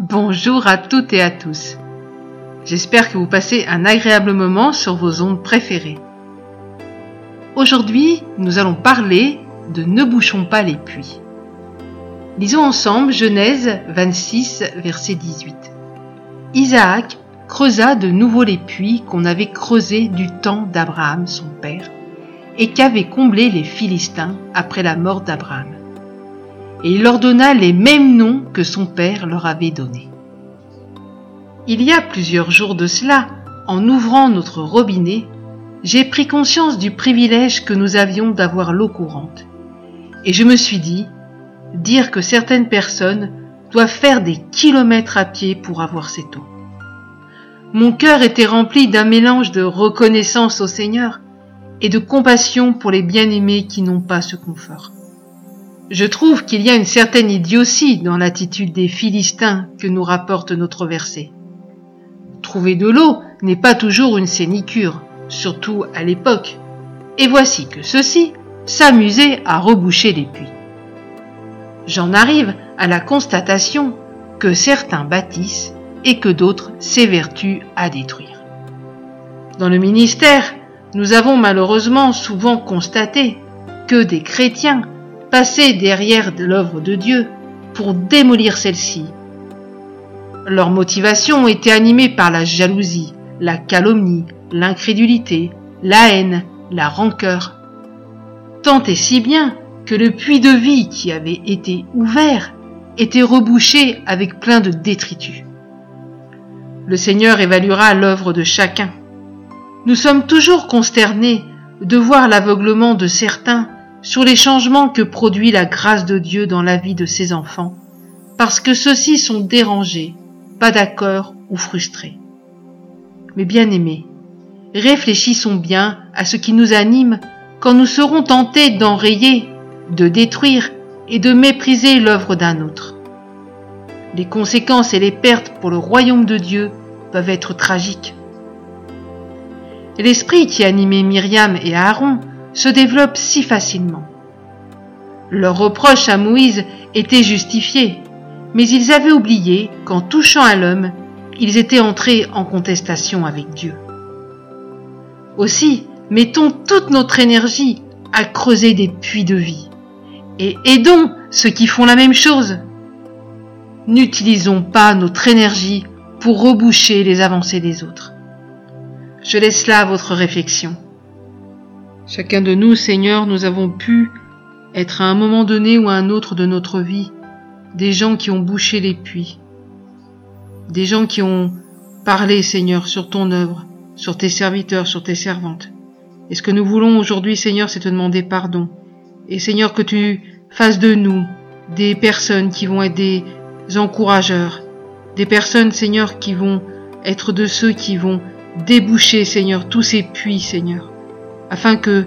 Bonjour à toutes et à tous. J'espère que vous passez un agréable moment sur vos ondes préférées. Aujourd'hui, nous allons parler de Ne bouchons pas les puits. Lisons ensemble Genèse 26, verset 18. Isaac creusa de nouveau les puits qu'on avait creusés du temps d'Abraham, son père, et qu'avaient comblés les Philistins après la mort d'Abraham et il leur donna les mêmes noms que son père leur avait donnés. Il y a plusieurs jours de cela, en ouvrant notre robinet, j'ai pris conscience du privilège que nous avions d'avoir l'eau courante. Et je me suis dit, dire que certaines personnes doivent faire des kilomètres à pied pour avoir cette eau. Mon cœur était rempli d'un mélange de reconnaissance au Seigneur et de compassion pour les bien-aimés qui n'ont pas ce confort. Je trouve qu'il y a une certaine idiotie dans l'attitude des Philistins que nous rapporte notre verset. Trouver de l'eau n'est pas toujours une sénicure, surtout à l'époque. Et voici que ceux-ci s'amusaient à reboucher les puits. J'en arrive à la constatation que certains bâtissent et que d'autres s'évertuent à détruire. Dans le ministère, nous avons malheureusement souvent constaté que des chrétiens passer derrière l'œuvre de Dieu pour démolir celle-ci. Leur motivation était animée par la jalousie, la calomnie, l'incrédulité, la haine, la rancœur. Tant et si bien que le puits de vie qui avait été ouvert était rebouché avec plein de détritus. Le Seigneur évaluera l'œuvre de chacun. Nous sommes toujours consternés de voir l'aveuglement de certains sur les changements que produit la grâce de Dieu dans la vie de ses enfants, parce que ceux-ci sont dérangés, pas d'accord ou frustrés. Mais bien aimés, réfléchissons bien à ce qui nous anime quand nous serons tentés d'enrayer, de détruire et de mépriser l'œuvre d'un autre. Les conséquences et les pertes pour le royaume de Dieu peuvent être tragiques. L'esprit qui animait Myriam et Aaron se développe si facilement. Leur reproche à Moïse était justifié, mais ils avaient oublié qu'en touchant à l'homme, ils étaient entrés en contestation avec Dieu. Aussi, mettons toute notre énergie à creuser des puits de vie et aidons ceux qui font la même chose. N'utilisons pas notre énergie pour reboucher les avancées des autres. Je laisse là votre réflexion. Chacun de nous, Seigneur, nous avons pu être à un moment donné ou à un autre de notre vie des gens qui ont bouché les puits, des gens qui ont parlé, Seigneur, sur ton œuvre, sur tes serviteurs, sur tes servantes. Et ce que nous voulons aujourd'hui, Seigneur, c'est te demander pardon. Et Seigneur, que tu fasses de nous des personnes qui vont être des encourageurs, des personnes, Seigneur, qui vont être de ceux qui vont déboucher, Seigneur, tous ces puits, Seigneur afin que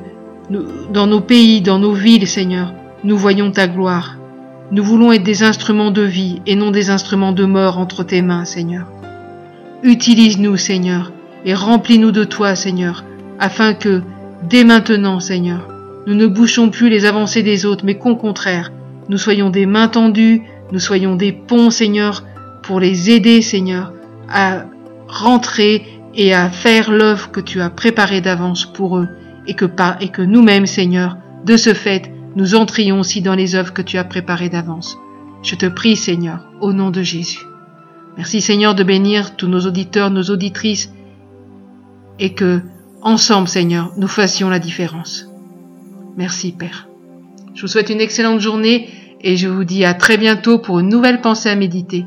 dans nos pays, dans nos villes, Seigneur, nous voyons ta gloire. Nous voulons être des instruments de vie et non des instruments de mort entre tes mains, Seigneur. Utilise-nous, Seigneur, et remplis-nous de toi, Seigneur, afin que, dès maintenant, Seigneur, nous ne bouchons plus les avancées des autres, mais qu'au contraire, nous soyons des mains tendues, nous soyons des ponts, Seigneur, pour les aider, Seigneur, à rentrer et à faire l'œuvre que tu as préparée d'avance pour eux et que, et que nous-mêmes, Seigneur, de ce fait, nous entrions aussi dans les œuvres que tu as préparées d'avance. Je te prie, Seigneur, au nom de Jésus. Merci, Seigneur, de bénir tous nos auditeurs, nos auditrices, et que, ensemble, Seigneur, nous fassions la différence. Merci, Père. Je vous souhaite une excellente journée et je vous dis à très bientôt pour une nouvelle pensée à méditer.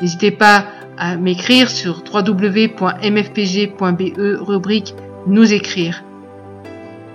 N'hésitez pas à m'écrire sur www.mfpg.be rubrique Nous écrire.